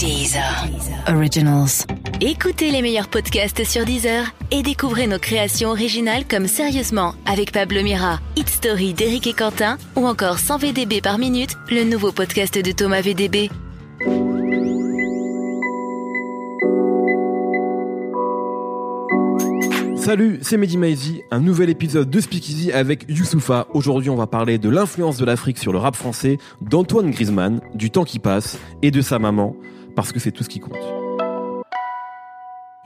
Deezer. Originals. Écoutez les meilleurs podcasts sur Deezer et découvrez nos créations originales comme Sérieusement avec Pablo Mira, Hit Story d'Éric et Quentin ou encore 100 VDB par minute, le nouveau podcast de Thomas VDB. Salut, c'est Mehdi Maizi, un nouvel épisode de Speakeasy avec Youssoufa. Aujourd'hui, on va parler de l'influence de l'Afrique sur le rap français, d'Antoine Griezmann, du temps qui passe et de sa maman, parce que c'est tout ce qui compte.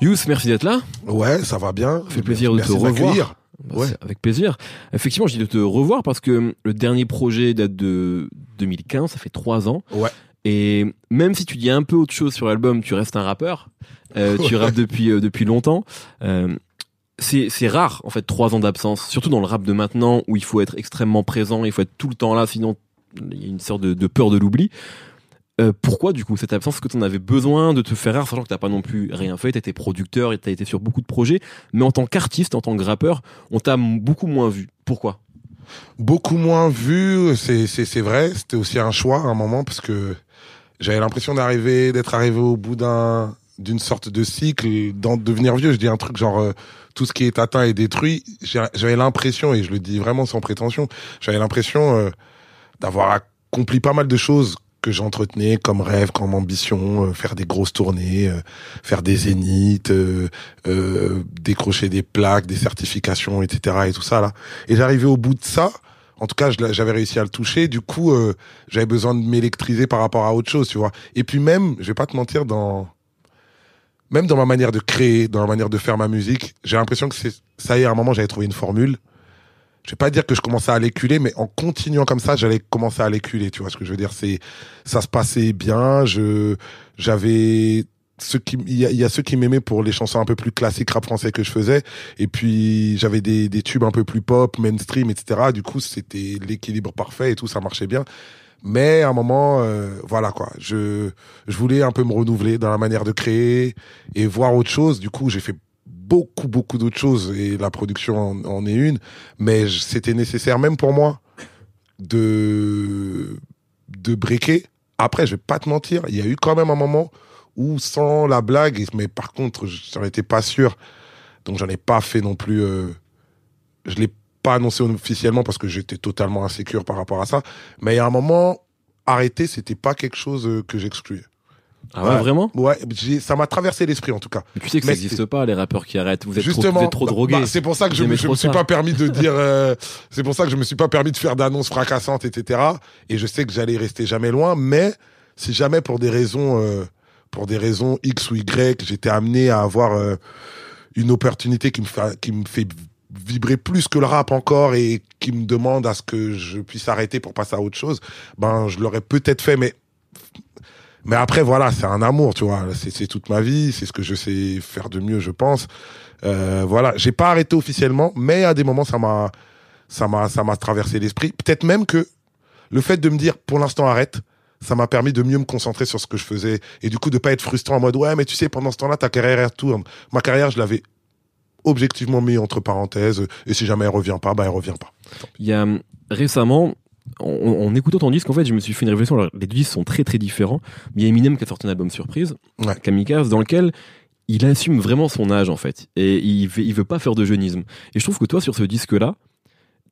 Youss, merci d'être là. Ouais, ça va bien. Ça fait plaisir de Merci te revoir. Bah, Ouais. Avec plaisir. Effectivement, je dis de te revoir parce que le dernier projet date de 2015, ça fait trois ans. Ouais. Et même si tu dis un peu autre chose sur l'album, tu restes un rappeur. Euh, tu rappes depuis euh, depuis longtemps. Euh, c'est c'est rare en fait trois ans d'absence, surtout dans le rap de maintenant où il faut être extrêmement présent, il faut être tout le temps là, sinon il y a une sorte de, de peur de l'oubli. Euh, pourquoi du coup cette absence? Que tu en avais besoin de te faire rare, sachant que t'as pas non plus rien fait, t'étais producteur et t'as été sur beaucoup de projets, mais en tant qu'artiste, en tant que rappeur, on t'a beaucoup moins vu. Pourquoi? Beaucoup moins vu, c'est vrai. C'était aussi un choix à un moment parce que j'avais l'impression d'arriver, d'être arrivé au bout d'un d'une sorte de cycle, d'en devenir vieux. Je dis un truc genre euh, tout ce qui est atteint est détruit. J'avais l'impression, et je le dis vraiment sans prétention, j'avais l'impression euh, d'avoir accompli pas mal de choses que j'entretenais comme rêve, comme ambition, euh, faire des grosses tournées, euh, faire des zéniths, euh, euh, décrocher des plaques, des certifications, etc. et tout ça là. Et j'arrivais au bout de ça. En tout cas, j'avais réussi à le toucher. Du coup, euh, j'avais besoin de m'électriser par rapport à autre chose, tu vois. Et puis même, je vais pas te mentir, dans même dans ma manière de créer, dans la manière de faire ma musique, j'ai l'impression que c'est ça y est, à un moment, j'avais trouvé une formule. Je vais pas dire que je commençais à l'éculer, mais en continuant comme ça, j'allais commencer à l'éculer. Tu vois ce que je veux dire C'est ça se passait bien. Je j'avais ceux qui il y a, ceux qui m'aimaient pour les chansons un peu plus classiques rap français que je faisais et puis j'avais des, des tubes un peu plus pop mainstream etc du coup c'était l'équilibre parfait et tout ça marchait bien mais à un moment euh, voilà quoi je je voulais un peu me renouveler dans la manière de créer et voir autre chose du coup j'ai fait beaucoup beaucoup d'autres choses et la production en, est une mais c'était nécessaire même pour moi de de breaker après je vais pas te mentir il y a eu quand même un moment où sans la blague mais par contre j'en étais pas sûr. Donc j'en ai pas fait non plus euh, je l'ai pas annoncé officiellement parce que j'étais totalement insécure par rapport à ça. Mais il y a un moment arrêter c'était pas quelque chose euh, que j'excluais Ah ouais, Ouais. vraiment? Ouais ça m'a traversé l'esprit en tout cas Mais Tu sais que Mais ça n'existe pas les rappeurs qui arrêtent. Vous êtes trop, Justement, vous êtes trop bah, drogués. bah, c'est pour ça que Vous je, me- je me suis ça. pas permis de dire. euh, c'est pour ça que je me suis pas permis de faire d'annonces fracassantes, etc. Et je sais que j'allais rester jamais loin. Mais si jamais pour des raisons, euh, pour des raisons X ou Y, j'étais amené à avoir euh, une opportunité qui me fait, qui me fait vibrer plus que le rap encore et qui me demande à ce que je puisse arrêter pour passer à autre chose, ben je l'aurais peut-être fait, mais mais après voilà, c'est un amour, tu vois, c'est toute ma vie, c'est ce que je sais faire de mieux, je pense. Euh, voilà, j'ai pas arrêté officiellement, mais à des moments ça m'a ça m'a ça m'a traversé l'esprit. Peut-être même que le fait de me dire pour l'instant arrête, ça m'a permis de mieux me concentrer sur ce que je faisais et du coup de pas être frustrant en mode ouais mais tu sais pendant ce temps-là ta carrière elle tourne. Ma carrière je l'avais objectivement mis entre parenthèses et si jamais elle revient pas, bah elle revient pas. Il y a hum, récemment, en, en écoutant ton disque, en fait, je me suis fait une réflexion. Alors, les deux disques sont très très différents. Mais il y a Eminem qui a sorti un album surprise, Ouais. Kamikaze, dans lequel il assume vraiment son âge en fait, et il veut, il veut pas faire de jeunisme. Et je trouve que toi, sur ce disque-là,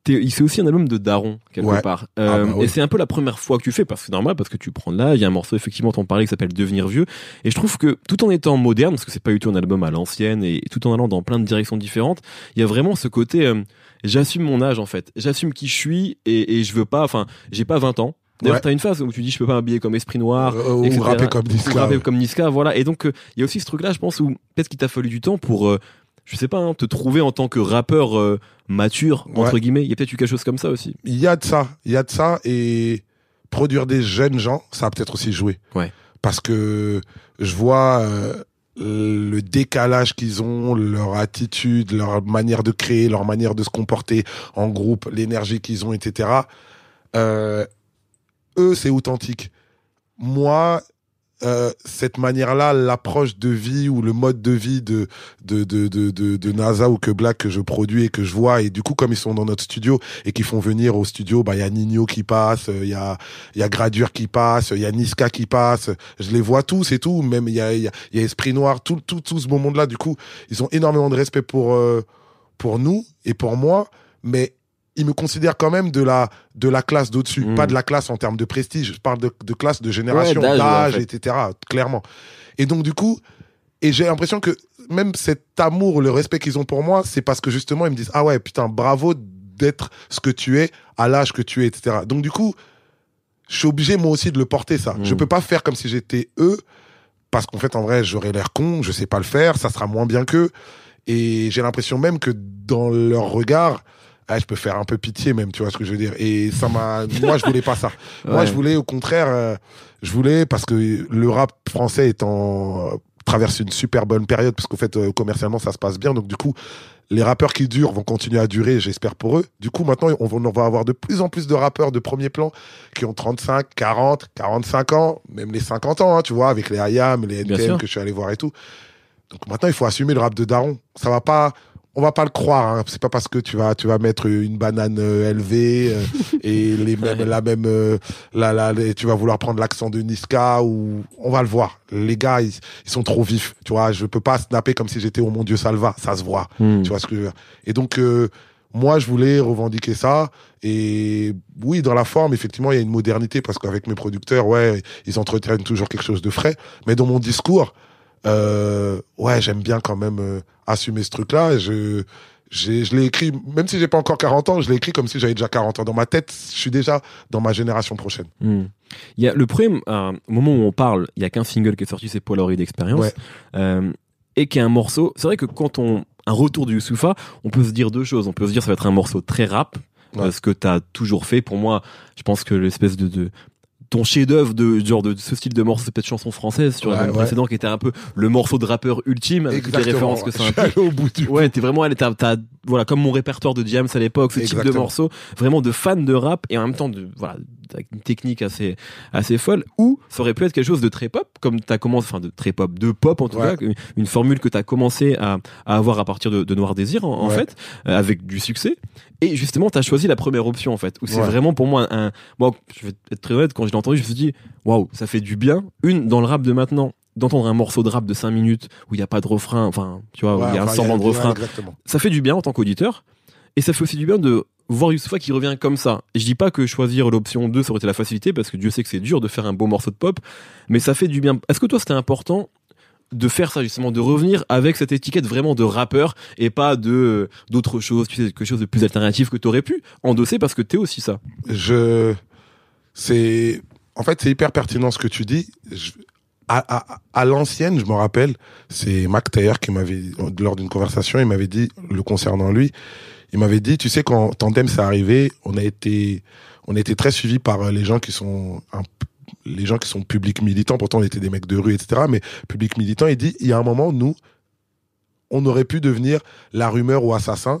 c'est aussi un album de daron quelque Ouais. part. Ah Euh, bah oui. Et c'est un peu la première fois que tu fais, parce que c'est normal, parce que tu prends de l'âge. Il y a un morceau effectivement, t'en parlais, qui s'appelle Devenir vieux. Et je trouve que tout en étant moderne, parce que c'est pas du tout un album à l'ancienne, et tout en allant dans plein de directions différentes, il y a vraiment ce côté, euh, j'assume mon âge en fait, j'assume qui je suis, et, et je veux pas, enfin, j'ai pas 20 ans. D'ailleurs, Ouais. t'as une phase où tu dis je peux pas m'habiller comme Esprit Noir, Euh, ou rapper comme Ou Niska. rapper comme Niska, voilà. Et donc, euh, il y a aussi ce truc-là, je pense, où peut-être qu'il t'a fallu du temps pour, euh, je sais pas, hein, te trouver en tant que rappeur euh, mature, entre Ouais. guillemets. Il y a peut-être eu quelque chose comme ça aussi. Il y a de ça, il y a de ça et produire des jeunes gens, ça a peut-être aussi joué. Ouais. Parce que je vois euh, le décalage qu'ils ont, leur attitude, leur manière de créer, leur manière de se comporter en groupe, l'énergie qu'ils ont, etc. Euh, eux, c'est authentique. Moi, euh, cette manière-là, l'approche de vie ou le mode de vie de de, de, de, de, de NASA ou que Black que je produis et que je vois. Et du coup, comme ils sont dans notre studio et qu'ils font venir au studio, bah il y a Nino qui passe, il y a il y a Gradure qui passe, il y a Niska qui passe. Je les vois tous et tout. Même il y a il y a, y a Esprit Noir, tout tout tout ce beau monde-là. Du coup, ils ont énormément de respect pour euh, pour nous et pour moi, mais ils me considèrent quand même de la de la classe d'au-dessus, Mm. pas de la classe en termes de prestige. Je parle de, de classe, de génération, Ouais, d'âge, en fait. etc. Clairement. Et donc du coup, et j'ai l'impression que même cet amour, le respect qu'ils ont pour moi, c'est parce que justement ils me disent ah ouais putain bravo d'être ce que tu es à l'âge que tu es, etc. Donc du coup, je suis obligé moi aussi de le porter ça. Mm. Je peux pas faire comme si j'étais eux parce qu'en fait en vrai j'aurais l'air con, je sais pas le faire, ça sera moins bien qu'eux. Et j'ai l'impression même que dans leur regard, ah, je peux faire un peu pitié même, tu vois ce que je veux dire. Et ça m'a, moi je voulais pas ça. Moi je voulais au contraire, euh, je voulais parce que le rap français est en traverse une super bonne période parce qu'en fait euh, commercialement ça se passe bien. Donc du coup les rappeurs qui durent vont continuer à durer, j'espère pour eux. Du coup maintenant on va, on va avoir de plus en plus de rappeurs de premier plan qui ont 35, 40, 45 ans, même les 50 ans, hein, tu vois, avec les IAM, les sûr. que je suis allé voir et tout. Donc maintenant, il faut assumer le rap de Daron. Ça va pas, on va pas le croire. Hein. C'est pas parce que tu vas, tu vas mettre une banane euh, élevée euh, et les mêmes, la même, euh, la, la, les- tu vas vouloir prendre l'accent de Niska ou on va le voir. Les gars, ils, ils sont trop vifs. Tu vois, je peux pas snapper comme si j'étais au mon Dieu Salva. Ça se voit. Mm. Tu vois ce que je veux dire. Et donc, euh, moi, je voulais revendiquer ça. Et oui, dans la forme, effectivement, il y a une modernité parce qu'avec mes producteurs, ouais, ils entretiennent toujours quelque chose de frais. Mais dans mon discours, euh, ouais, j'aime bien quand même euh, assumer ce truc-là. Je, je l'ai écrit, même si j'ai pas encore 40 ans, je l'ai écrit comme si j'avais déjà 40 ans. Dans ma tête, je suis déjà dans ma génération prochaine. Hmm. Il y a le premier, euh, au moment où on parle, il y a qu'un single qui est sorti, c'est Polaroid d'expérience, Ouais. euh, et qui est un morceau. C'est vrai que quand on un retour du Youssoufa, on peut se dire deux choses. On peut se dire ça va être un morceau très rap, Ouais. euh, ce que t'as toujours fait. Pour moi, je pense que l'espèce de, de ton chef-d'œuvre de genre de ce style de morceau, c'est peut-être chanson française sur Ouais, l'album ouais. précédent, qui était un peu le morceau de rappeur ultime avec toutes les références que ça implique. au bout du Ouais, t'es vraiment allé, t'as, t'as- voilà, comme mon répertoire de James à l'époque, ce type de morceau, vraiment de fan de rap et en même temps de, voilà, une technique assez, assez folle, ou ça aurait pu être quelque chose de très pop, comme t'as commencé, enfin de très pop, de pop en tout Ouais. cas, une, formule que t'as commencé à, à avoir à partir de, de Noir Désir en, fait, euh, avec du succès. Et justement, t'as choisi la première option en fait, où c'est Ouais. vraiment pour moi un, moi, je vais être très honnête, quand je l'ai entendu, je me suis dit, waouh, ça fait du bien. Une, dans le rap de maintenant, d'entendre un morceau de rap de 5 minutes où il n'y a pas de refrain, enfin, tu vois, où il y a un semblant de refrain Exactement. ça fait du bien en tant qu'auditeur. Et ça fait aussi du bien de voir Youssoufa qui revient comme ça. Et je dis pas que choisir l'option 2 ça aurait été la facilité, parce que Dieu sait que c'est dur de faire un beau morceau de pop, mais ça fait du bien. Est-ce que toi c'était important de faire ça justement, de revenir avec cette étiquette vraiment de rappeur et pas de d'autres choses, tu sais, quelque chose de plus alternatif que t'aurais pu endosser parce que t'es aussi ça? je c'est en fait c'est hyper pertinent ce que tu dis à l'ancienne je me rappelle c'est Mac Taylor qui m'avait lors d'une conversation il m'avait dit le concernant lui il m'avait dit tu sais quand Tandem s'est arrivé on a été on a été très suivi par euh, les gens qui sont un les gens qui sont publics militants pourtant on était des mecs de rue etc mais public militant il dit il y a un moment nous on aurait pu devenir la rumeur ou assassin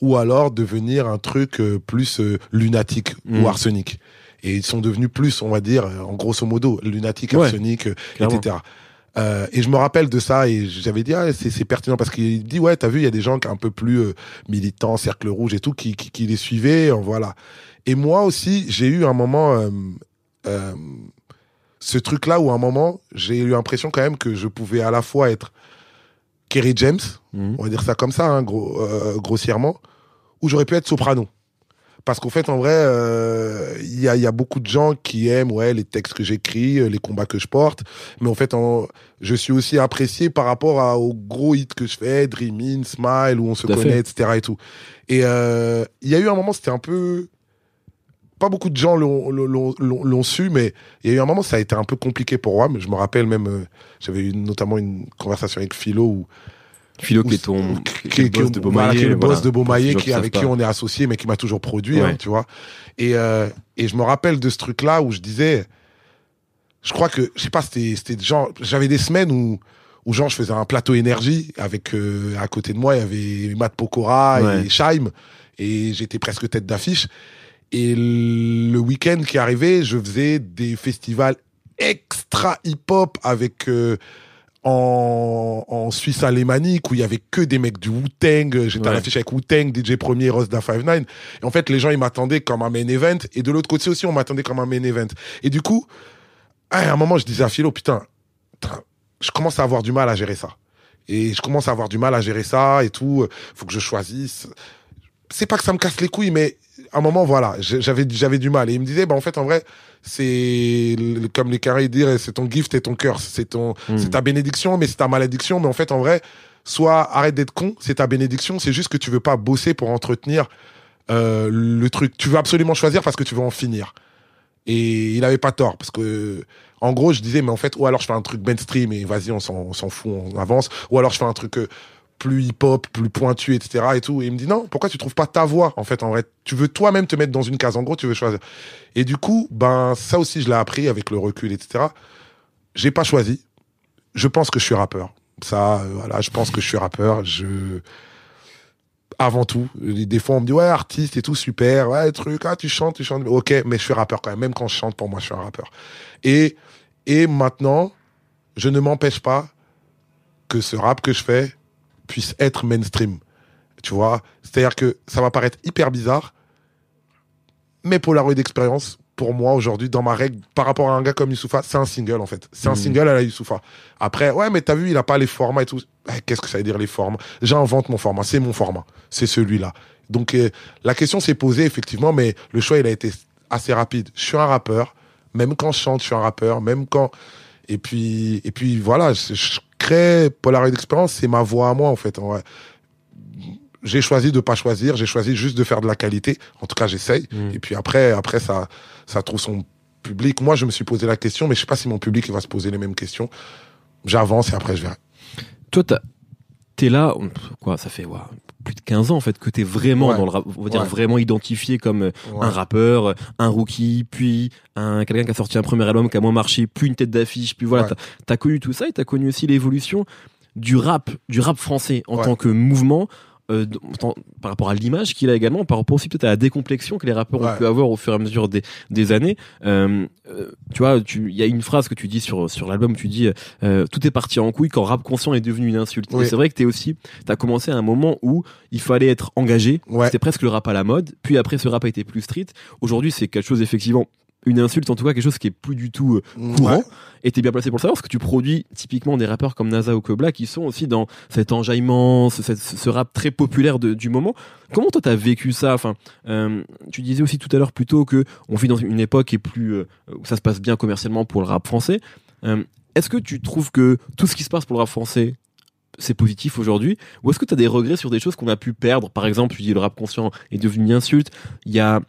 ou alors devenir un truc euh, plus euh, lunatique Mm. ou arsenic. Et ils sont devenus plus, on va dire, en grosso modo, lunatique, Ouais, arsenic, clairement. etc. Euh, et je me rappelle de ça et j'avais dit ah c'est pertinent parce qu'il dit ouais t'as vu il y a des gens qui un peu plus euh, militants cercle rouge et tout qui qui, qui les suivaient voilà et moi aussi j'ai eu un moment euh, ce truc là où à un moment j'ai eu l'impression quand même que je pouvais à la fois être Kerry James Mhm. on va dire ça comme ça, hein, gros, grossièrement, ou j'aurais pu être soprano. Parce qu'en fait, en vrai, euh, il y, a, il y a beaucoup de gens qui aiment ouais, les textes que j'écris, euh, les combats que je porte, mais en fait, en, je suis aussi apprécié par rapport à, aux gros hits que je fais, Dream In, Smile, où on se connaît, fait. etc. Et tout. Et euh, il y a eu un moment, c'était un peu... Pas beaucoup de gens l'ont- su, mais il y a eu un moment, ça a été un peu compliqué pour moi. Mais je me rappelle même, euh, j'avais eu notamment une conversation avec Philo où Philo qui est ton qui, qui est boss de voilà, Beaumaillé. qui est le voilà. boss de ceux qui, avec qui on est associé, mais qui m'a toujours produit, Ouais. hein, tu vois. Et, euh, et je me rappelle de ce truc-là où je disais, je crois que, je sais pas, c'était, c'était genre, j'avais des semaines où, où genre, je faisais un plateau énergie avec, euh, à côté de moi, il y avait Matt Pokora Ouais. et Shaim, et j'étais presque tête d'affiche. Et le week-end qui arrivait, je faisais des festivals ultra hip-hop avec euh, en, en Suisse alémanique où il y avait que des mecs du Wu-Tang. J'étais à Ouais. l'affiche avec Wu-Tang, DJ Premier, Ross da 59. Et en fait, les gens, ils m'attendaient comme un main event. Et de l'autre côté aussi, on m'attendait comme un main event. Et du coup, ah, à un moment, je disais à Philo, putain, putain, je commence à avoir du mal à gérer ça. Et je commence à avoir du mal à gérer ça et tout. Faut que je choisisse. C'est pas que ça me casse les couilles, mais à un moment, voilà, j'avais, j'avais du mal. Et il me disait, bah, en fait, en vrai, c'est comme les carrés disent, c'est ton gift et ton cœur. C'est ton, Mm. c'est ta bénédiction, mais c'est ta malédiction. Mais en fait, en vrai, soit arrête d'être con, c'est ta bénédiction. C'est juste que tu veux pas bosser pour entretenir euh, le truc. Tu veux absolument choisir parce que tu veux en finir. Et il avait pas tort parce que en gros, je disais mais en fait ou alors je fais un truc mainstream et vas-y on s'en on s'en fout, on avance. Ou alors je fais un truc euh, plus hip-hop, plus pointu, etc. Et tout. Il me dit non, pourquoi tu trouves pas ta voix en fait en vrai? Tu veux toi-même te mettre dans une case. En gros, tu veux choisir. Et du coup, ben ça aussi je l'ai appris avec le recul, etc. J'ai pas choisi. Je pense que je suis rappeur. Ça, euh, voilà, je pense que je suis rappeur. Je avant tout. Des fois, on me dit, ouais, artiste et tout, super, ouais, truc, ah, tu chantes, tu chantes. Ok, mais je suis rappeur quand même. Même quand je chante, pour moi, je suis un rappeur. Et, et maintenant, je ne m'empêche pas que ce rap que je fais puisse être mainstream. Tu vois? C'est-à-dire que ça va paraître hyper bizarre, mais Polaroid Experience, pour moi, aujourd'hui, dans ma règle, par rapport à un gars comme Youssoufa, c'est un single, en fait. C'est un Mhm. single à la Youssoufa. Après, ouais, mais t'as vu, il a pas les formats et tout. Eh, Qu'est-ce que ça veut dire, les formats? J'invente mon format. C'est mon format. C'est celui-là. Donc, euh, la question s'est posée, effectivement, mais le choix, il a été assez rapide. Je suis un rappeur. Même quand je chante, je suis un rappeur. Même quand, et puis, et puis, voilà, je, je crée Polaroid Experience, c'est ma voix à moi, en fait. en vrai. J'ai choisi de pas choisir, j'ai choisi juste de faire de la qualité. En tout cas, j'essaye. Mm. Et puis après, après ça, ça trouve son public. Moi, je me suis posé la question, mais je sais pas si mon public il va se poser les mêmes questions. J'avance et après je verrai. Toi, t'es là, on- quoi, ça fait ouais, plus de 15 ans en fait que t'es vraiment Ouais. dans le rap, on va dire Ouais. vraiment identifié comme euh, Ouais. un rappeur, un rookie, puis un quelqu'un qui a sorti un premier album qui a moins marché, puis une tête d'affiche, puis voilà, t'as t'as connu tout ça et t'as connu aussi l'évolution du rap, du rap français en tant que mouvement. Euh, par rapport à l'image qu'il a également, par rapport aussi peut-être à la décomplexion que les rappeurs ont pu avoir au fur et à mesure des, des années. Euh, euh, tu vois, tu- il y a une phrase que tu dis sur sur l'album, tu dis euh, tout est parti en couille quand rap conscient est devenu une insulte. Oui. C'est vrai que t'es aussi, t'as commencé à un moment où il fallait être engagé. Ouais. C'était presque le rap à la mode. Puis après, ce rap a été plus street. Aujourd'hui, c'est quelque chose effectivement une insulte, en tout cas quelque chose qui est plus du tout euh, courant. Ouais. Et t'es bien placé pour le savoir parce que tu produis typiquement des rappeurs comme NASA ou Kobla qui sont aussi dans cet enjaillement, ce, ce rap très populaire de- du moment. Comment toi t'as vécu ça? Enfin, euh, tu disais aussi tout à l'heure plutôt que on vit dans une époque qui est plus euh, où ça se passe bien commercialement pour le rap français. Euh, Est-ce que tu trouves que tout ce qui se passe pour le rap français c'est positif aujourd'hui ou est-ce que tu as des regrets sur des choses qu'on a pu perdre? Par exemple tu dis le rap conscient est devenu une insulte il y a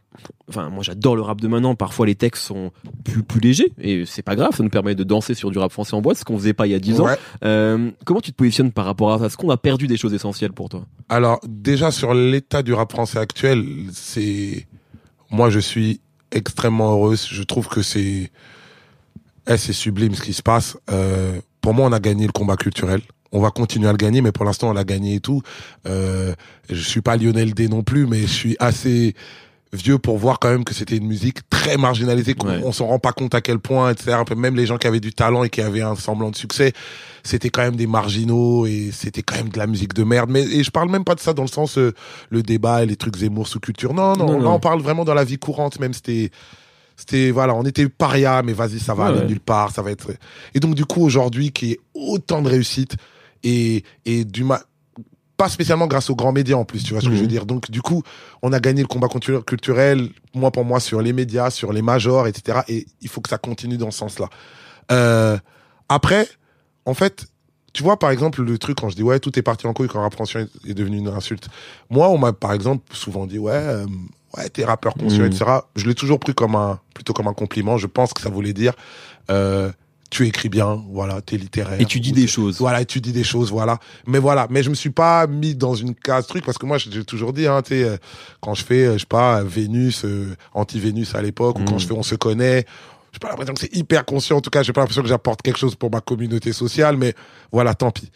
enfin moi j'adore le rap de maintenant parfois les textes sont plus plus légers et c'est pas grave ça nous permet de danser sur du rap français en boîte ce qu'on faisait pas il y a 10 ans. Euh, comment tu te positionnes par rapport à ça? Est-ce qu'on a perdu des choses essentielles pour toi? Alors, déjà, sur l'état du rap français actuel, c'est. Moi, je suis extrêmement heureuse. Je trouve que c'est. Eh, c'est sublime ce qui se passe. Euh, pour moi, on a gagné le combat culturel. On va continuer à le gagner, mais pour l'instant, on l'a gagné et tout. Euh, je suis pas Lionel D non plus, mais je suis assez vieux pour voir quand même que c'était une musique très marginalisée, qu'on Ouais. on s'en rend pas compte à quel point, etc. Même les gens qui avaient du talent et qui avaient un semblant de succès, c'était quand même des marginaux et c'était quand même de la musique de merde. Mais et je parle même pas de ça dans le sens euh, le débat et les trucs Zemmour sous culture. Non, non, Non, là non. on parle vraiment dans la vie courante. Même c'était, c'était voilà, on était paria, mais vas-y, ça va Ouais, aller ouais. nulle part, ça va être. Et donc du coup aujourd'hui, qui est autant de réussite et et du ma pas spécialement grâce aux grands médias en plus, tu vois ce que Mhm. je veux dire. Donc du coup, on a gagné le combat cultu- culturel, moi pour moi, sur les médias, sur les majors, etc. Et il faut que ça continue dans ce sens-là. Euh, après, en fait, tu vois par exemple le truc quand je dis ouais tout est parti en couille quand rap conscient est- est devenu une insulte. Moi, on m'a par exemple souvent dit ouais euh, ouais t'es rappeur conscient, Mhm. etc. Je l'ai toujours pris comme un plutôt comme un compliment. Je pense que ça voulait dire euh, tu écris bien, voilà, t'es littéraire. et tu dis des choses voilà, tu dis des choses, voilà. Mais voilà, mais je me suis pas mis dans une case truc parce que moi j'ai toujours dit, hein, tu sais, euh, quand je fais, euh, je sais pas, Vénus, euh, anti-Vénus à l'époque, ou Mm. quand je fais On se connaît, j'ai pas l'impression que c'est hyper conscient. En tout cas, j'ai pas l'impression que j'apporte quelque chose pour ma communauté sociale, mais voilà, tant pis.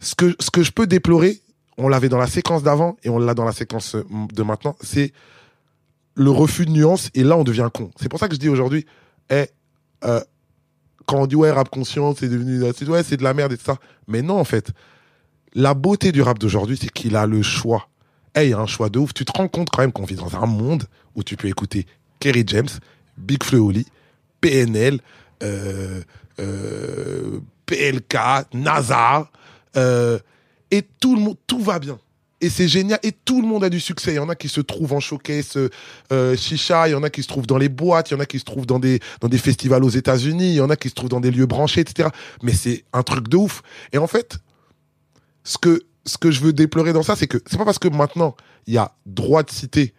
Ce que ce que je peux déplorer, on l'avait dans la séquence d'avant et on l'a dans la séquence de maintenant, c'est le refus de nuance et là on devient con. C'est pour ça que je dis aujourd'hui, eh, euh, quand on dit ouais rap conscient, c'est devenu ouais c'est de la merde et tout ça. Mais non en fait, la beauté du rap d'aujourd'hui, c'est qu'il a le choix. Hey, il a un choix de ouf. Tu te rends compte quand même qu'on vit dans un monde où tu peux écouter Kerry James, Big PNL, euh, euh, PLK, NASA, euh, et tout le monde, tout va bien. Et c'est génial. Et tout le monde a du succès. Il y en a qui se trouvent en showcase euh, chicha, il y en a qui se trouvent dans les boîtes, il y en a qui se trouvent dans des, dans des festivals aux États-Unis, il y en a qui se trouvent dans des lieux branchés, etc. Mais c'est un truc de ouf. Et en fait, ce que, ce que je veux déplorer dans ça, c'est que c'est pas parce que maintenant il y a droit de citer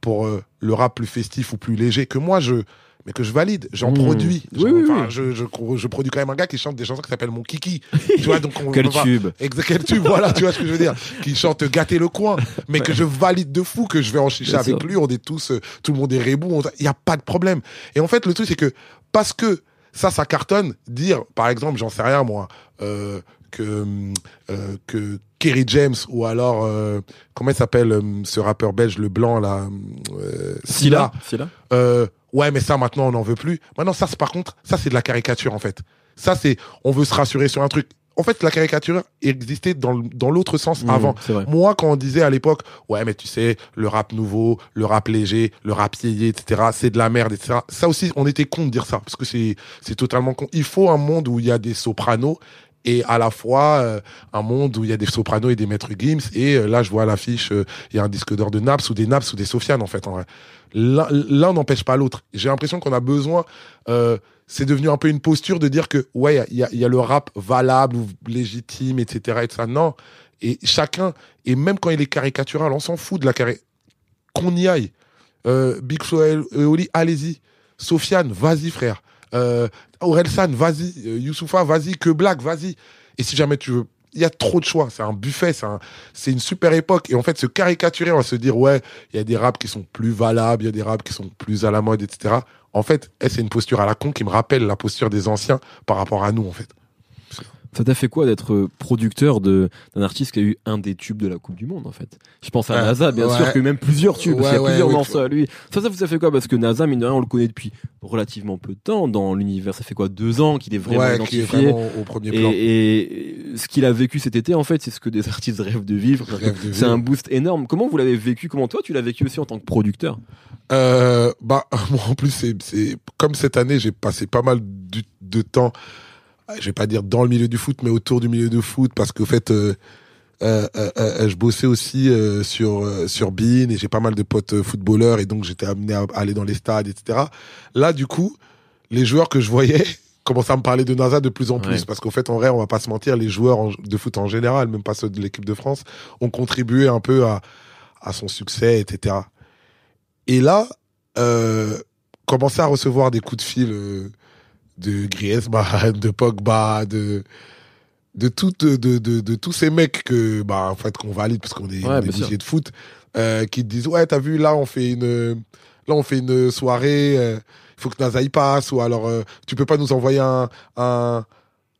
pour euh, le rap plus festif ou plus léger que moi je mais que je valide, j'en Mmh. produis. Oui. Je, je, je produis quand même un gars qui chante des chansons qui s'appellent Mon Kiki. tu vois, donc on Quel on va- tube. Exact, quel tube, voilà, tu vois ce que je veux dire. Qui chante Gâter le coin, mais que je valide de fou, que je vais en chicha avec sûr. lui, on est tous, euh, tout le monde est rebou, on- il n'y a pas de problème. Et en fait, le truc, c'est que parce que ça, ça cartonne, dire, par exemple, j'en sais rien, moi, euh, que, euh, que Kerry James ou alors, euh, comment il s'appelle euh, ce rappeur belge, le blanc, là, euh, Silla. Silla. Ouais, mais ça maintenant on n'en veut plus. Maintenant ça, c'est par contre, ça c'est de la caricature en fait. Ça c'est, on veut se rassurer sur un truc. En fait, la caricature existait dans, l'autre sens Mmh, avant. Moi, quand on disait à l'époque, ouais, mais tu sais, le rap nouveau, le rap léger, le rap yéyé, etc., c'est de la merde, etc. Ça aussi, on était con de dire ça, parce que c'est, c'est totalement con. Il faut un monde où il y a des sopranos et à la fois euh, un monde où il y a des sopranos et des maîtres Gims. Et euh, là, je vois l'affiche, euh, il y a un disque d'or de Naps ou des Naps ou des Sofiane, en fait, en vrai. L'un n'empêche pas l'autre. J'ai l'impression qu'on a besoin. c'est devenu un peu une posture de dire que ouais, il y a, le rap valable ou légitime, etc. Non. Et chacun, et même quand il est caricatural, on s'en fout de la carré. Qu'on y aille. Big Flo et Oli, allez-y. Sofiane, vas-y frère. Orelsan, vas-y. Euh, Youssoufa, vas-y. Que Black, vas-y. Et si jamais tu veux, il y a trop de choix. C'est un buffet, c'est un- c'est une super époque. Et en fait, se caricaturer, on va se dire, ouais, il y a des raps qui sont plus valables, il y a des raps qui sont plus à la mode, etc. En fait, eh, c'est une posture à la con qui me rappelle la posture des anciens par rapport à nous, en fait. Ça t'a fait quoi d'être producteur d'un artiste qui a eu un des tubes de la Coupe du Monde en fait? Je pense à Ouais. NASA, bien Ouais. sûr, que même plusieurs tubes, parce qu'il y a Ouais, plusieurs ouais, morceaux à lui. Ça, ça, ça fait quoi? Parce que NASA, mine de rien, on le connaît depuis relativement peu de temps dans l'univers. Ça fait quoi? Deux ans qu'il est vraiment ouais, qui est identifié. vraiment au premier plan. Et, et ce qu'il a vécu cet été, en fait, c'est ce que des artistes rêvent de vivre. C'est un boost énorme. Comment vous l'avez vécu? Comment toi, tu l'as vécu aussi en tant que producteur? Euh, bah, moi, en plus, c'est, comme cette année, j'ai passé pas mal de temps, je vais pas dire dans le milieu du foot, mais autour du milieu de foot, parce qu'au fait, euh, euh, euh, euh, je bossais aussi euh, sur euh, sur Bean et j'ai pas mal de potes euh, footballeurs et donc j'étais amené à aller dans les stades, etc. Là, du coup, les joueurs que je voyais commençaient à me parler de NASA de plus en plus Ouais. parce qu'au fait, en vrai, on va pas se mentir, les joueurs de foot en général, même pas ceux de l'équipe de France, ont contribué un peu à à son succès, etc. Et là, euh, commencer à recevoir des coups de fil euh, de Griezmann, de Pogba, de de tout de, de, de, tous ces mecs que bah en fait qu'on valide parce qu'on est, Ouais, bousillés de foot, euh, qui te disent ouais t'as vu là on fait une là on fait une soirée, euh, il faut que NASA y passe ou alors euh, tu peux pas nous envoyer un un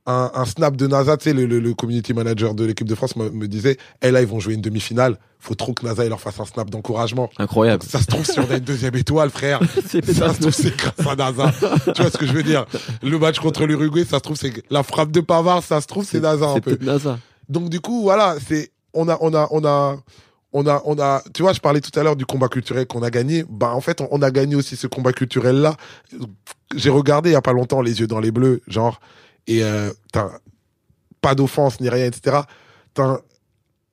un, un snap de NASA, tu sais, le, le, le community manager de l'équipe de France me, me disait, eh là, ils vont jouer une demi-finale. Faut trop que NASA il leur fasse un snap d'encouragement. Incroyable. Ça se trouve, si on a une deuxième étoile, frère, ça se trouve, c'est grâce à NASA. tu vois ce que je veux dire? Le match contre l'Uruguay, ça se trouve, c'est la frappe de Pavard, ça se trouve, c'est NASA un peu. NASA. Donc du coup, voilà, c'est on a on a on a on a on a tu vois, je parlais tout à l'heure du combat culturel qu'on a gagné. Bah en fait, on, on a gagné aussi ce combat culturel là. J'ai regardé il y a pas longtemps les yeux dans les bleus, genre et euh, pas d'offense ni rien, etc.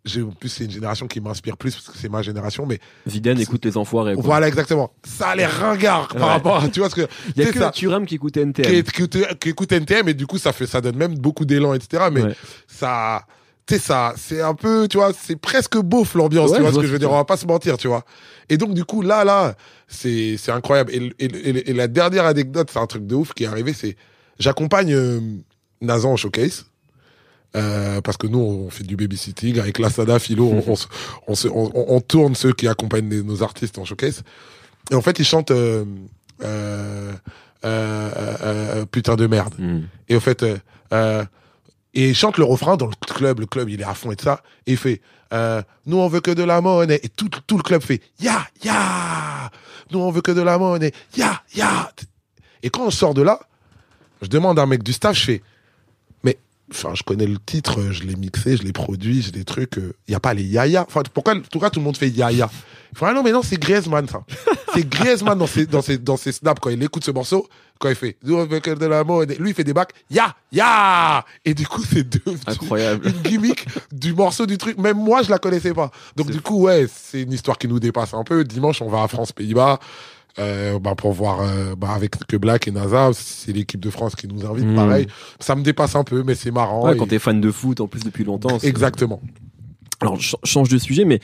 J'ai en plus c'est une génération qui m'inspire plus parce que c'est ma génération, mais Zidane écoute les enfoirés. quoi. voilà exactement. Ça a l'air ringard par Ouais. rapport, à, tu vois ce que Il y a que ça. Thuram qui écoute qui, NTM. qui écoute- qui écoute NTM et du coup ça fait ça donne même beaucoup d'élan etc mais Ouais. ça tu sais ça c'est un peu tu vois c'est presque beauf l'ambiance Ouais, tu vois ce que je veux dire on va pas se mentir tu vois et donc du coup là là c'est c'est incroyable et, le- et, le- et le- et la dernière anecdote c'est un truc de ouf qui est arrivé c'est j'accompagne euh, Nazan au showcase euh, parce que nous on fait du babysitting avec la Sada Philo on, on, se- on, tourne ceux qui accompagnent les- nos artistes en showcase. Et en fait ils chantent euh, euh, euh, putain de merde. Hmm. et au fait, et il chante le refrain dans le club, le club il est à fond et tout ça, et il fait, nous on veut que de la monnaie, et tout, tout le club fait, ya, ya, nous on veut que de la monnaie, ya, ya. Et quand on sort de là, Je demande à un mec du staff, je fais, mais, enfin, je connais le titre, je l'ai mixé, je l'ai produit, j'ai des trucs, il y a pas les Yaya. Enfin, pourquoi, en tout cas, tout le monde fait Yaya? Il faut, ah non, mais non, c'est Griezmann, ça. C'est Griezmann dans ses, dans ses, dans ses snaps quand il écoute ce morceau, quand il fait, de la mode, lui, il fait des bacs, ya, ya! Et du coup, c'est devenu Incroyable. une gimmick du morceau du truc. Même moi, je la connaissais pas. Donc, du coup, ouais, c'est une histoire qui nous dépasse un peu. Dimanche, on va à France-Pays-Bas. Euh, bah, pour voir euh, bah, avec que Black et NASA, c'est l'équipe de France qui nous invite, Mm. pareil. Ça me dépasse un peu, mais c'est marrant. Ouais, et- quand t'es fan de foot en plus depuis longtemps. Exactement. Alors, je change de sujet, mais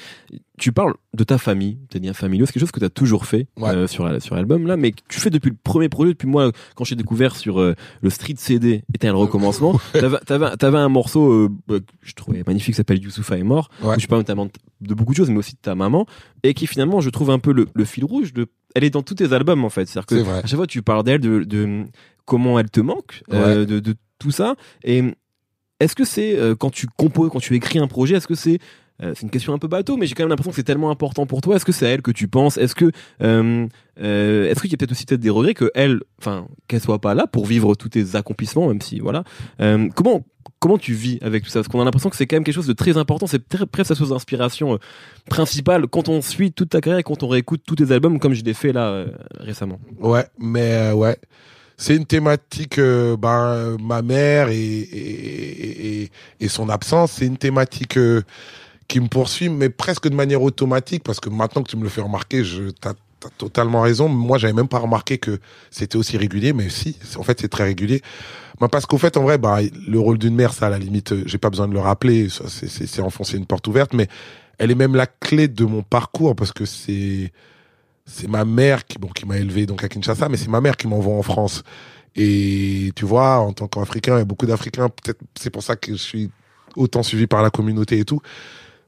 tu parles de ta famille, tes liens familiaux, c'est quelque chose que tu as toujours fait Ouais. euh, sur, sur l'album, là, mais que tu fais depuis le premier projet, depuis moi, quand j'ai découvert sur euh, le Street CD, était un recommencement, t'avais, t'avais, t'avais un morceau euh, bah, que je trouvais magnifique, qui s'appelle Youssoufa est mort, Ouais. où tu parles notamment de beaucoup de choses, mais aussi de ta maman, et qui finalement, je trouve un peu le, le fil rouge de... Elle est dans tous tes albums, en fait. C'est-à-dire que C'est vrai. à chaque fois, tu parles d'elle, de, de comment elle te manque, euh, de, de tout ça. Et est-ce que c'est euh, quand tu composes, quand tu écris un projet, est-ce que c'est euh, c'est une question un peu bateau, mais j'ai quand même l'impression que c'est tellement important pour toi. Est-ce que c'est à elle que tu penses? Est-ce que euh, euh, est-ce qu'il y a peut-être aussi peut-être des regrets que elle, enfin, qu'elle soit pas là pour vivre tous tes accomplissements, même si voilà. Euh, comment comment tu vis avec tout ça? Parce qu'on a l'impression que c'est quand même quelque chose de très important. C'est presque sa source d'inspiration euh, principale quand on suit toute ta carrière et quand on réécoute tous tes albums, comme je l'ai fait là récemment. Ouais, mais ouais. C'est une thématique, euh, ben, ma mère et, et, et, et son absence, c'est une thématique euh, qui me poursuit, mais presque de manière automatique, parce que maintenant que tu me le fais remarquer, je t'as as totalement raison. Moi, j'avais même pas remarqué que c'était aussi régulier, mais si, en fait, c'est très régulier. Ben, parce qu'au fait, en vrai, bah, le rôle d'une mère, ça, à la limite, euh, j'ai pas besoin de le rappeler, c'est- enfoncer une porte ouverte, mais elle est même la clé de mon parcours, parce que c'est c'est ma mère qui bon qui m'a élevé donc à Kinshasa mais c'est ma mère qui m'envoie en France et tu vois en tant qu'Africain a beaucoup d'Africains peut-être c'est pour ça que je suis autant suivi par la communauté et tout